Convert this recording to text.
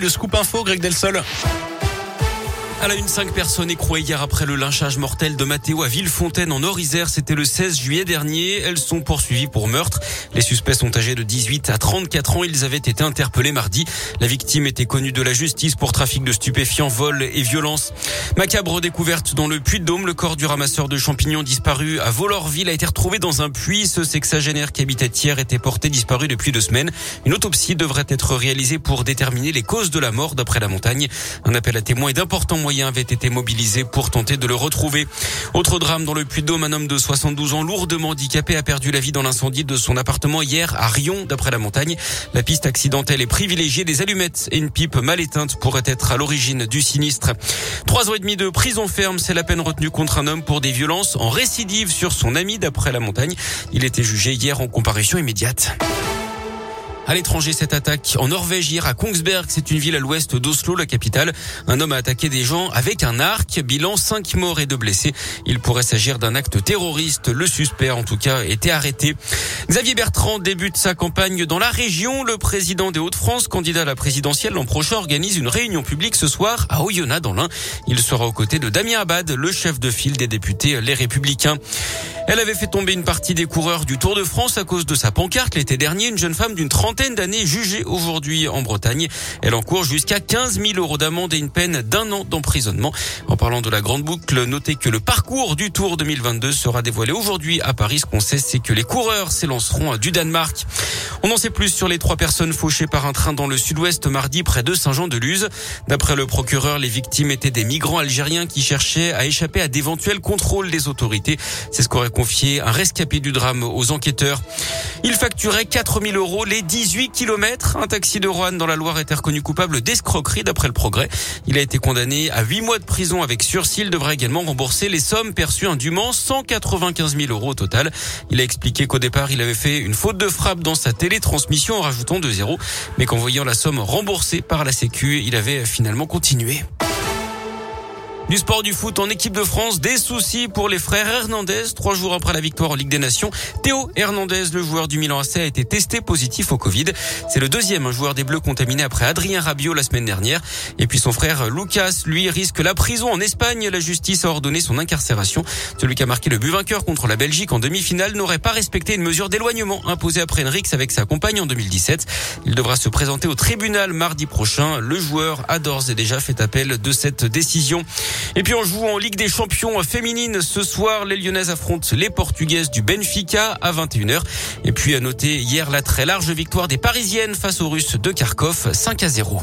Le scoop info, Greg Delsol. À la une, cinq personnes écrouées hier après le lynchage mortel de Mathéo à Villefontaine en Nord-Isère. C'était le 16 juillet dernier. Elles sont poursuivies pour meurtre. Les suspects sont âgés de 18 à 34 ans. Ils avaient été interpellés mardi. La victime était connue de la justice pour trafic de stupéfiants, vol et violence. Macabre découverte dans le Puy-de-Dôme. Le corps du ramasseur de champignons disparu à Volorville a été retrouvé dans un puits. Ce sexagénaire qui habitait hier était porté disparu depuis deux semaines. Une autopsie devrait être réalisée pour déterminer les causes de la mort d'après la montagne. Un appel à témoins et d'importants moyens avait été mobilisé pour tenter de le retrouver. Autre drame dans le Puy-de-Dôme, un homme de 72 ans lourdement handicapé a perdu la vie dans l'incendie de son appartement hier à Rion, d'après la montagne. La piste accidentelle est privilégiée. Des allumettes et une pipe mal éteinte pourraient être à l'origine du sinistre. Trois ans et demi de prison ferme, c'est la peine retenue contre un homme pour des violences en récidive sur son ami, d'après la montagne. Il était jugé hier en comparution immédiate. À l'étranger, cette attaque en Norvège hier à Kongsberg, c'est une ville à l'ouest d'Oslo, la capitale. Un homme a attaqué des gens avec un arc. Bilan 5 morts et 2 blessés. Il pourrait s'agir d'un acte terroriste. Le suspect, en tout cas, était arrêté. Xavier Bertrand débute sa campagne dans la région. Le président des Hauts-de-France, candidat à la présidentielle l'an prochain, organise une réunion publique ce soir à Oyonnax dans l'Ain. Il sera aux côtés de Damien Abad, le chef de file des députés Les Républicains. Elle avait fait tomber une partie des coureurs du Tour de France à cause de sa pancarte l'été dernier. Une jeune femme d'une trentaine d'années jugée aujourd'hui en Bretagne. Elle encourt jusqu'à 15 000 euros d'amende et une peine d'un an d'emprisonnement. En parlant de la grande boucle, notez que le parcours du Tour 2022 sera dévoilé aujourd'hui à Paris. Ce qu'on sait, c'est que les coureurs s'élanceront du Danemark. On en sait plus sur les trois personnes fauchées par un train dans le sud-ouest mardi près de Saint-Jean-de-Luz. D'après le procureur, les victimes étaient des migrants algériens qui cherchaient à échapper à d'éventuels contrôles des autorités. C'est ce qu'aurait confié un rescapé du drame aux enquêteurs. Il facturait 4000 euros les 18 kilomètres. Un taxi de Rouen dans la Loire était reconnu coupable d'escroquerie d'après le progrès. Il a été condamné à 8 mois de prison avec sursis. Il devrait également rembourser les sommes perçues indûment, 195 000 euros au total. Il a expliqué qu'au départ, il avait fait une faute de frappe dans sa télétransmission en rajoutant deux zéros, mais qu'en voyant la somme remboursée par la Sécu, il avait finalement continué. Du sport du foot en équipe de France, des soucis pour les frères Hernandez. Trois jours après la victoire en Ligue des Nations, Théo Hernandez, le joueur du Milan AC, a été testé positif au Covid. C'est le deuxième joueur des Bleus contaminé après Adrien Rabiot la semaine dernière. Et puis son frère Lucas, lui, risque la prison en Espagne. La justice a ordonné son incarcération. Celui qui a marqué le but vainqueur contre la Belgique en demi-finale n'aurait pas respecté une mesure d'éloignement imposée après Enrix avec sa compagne en 2017. Il devra se présenter au tribunal mardi prochain. Le joueur a et déjà fait appel de cette décision. Et puis on joue en Ligue des Champions féminines. Ce soir, les Lyonnaises affrontent les Portugaises du Benfica à 21h. Et puis à noter hier la très large victoire des Parisiennes face aux Russes de Kharkov 5 à 0.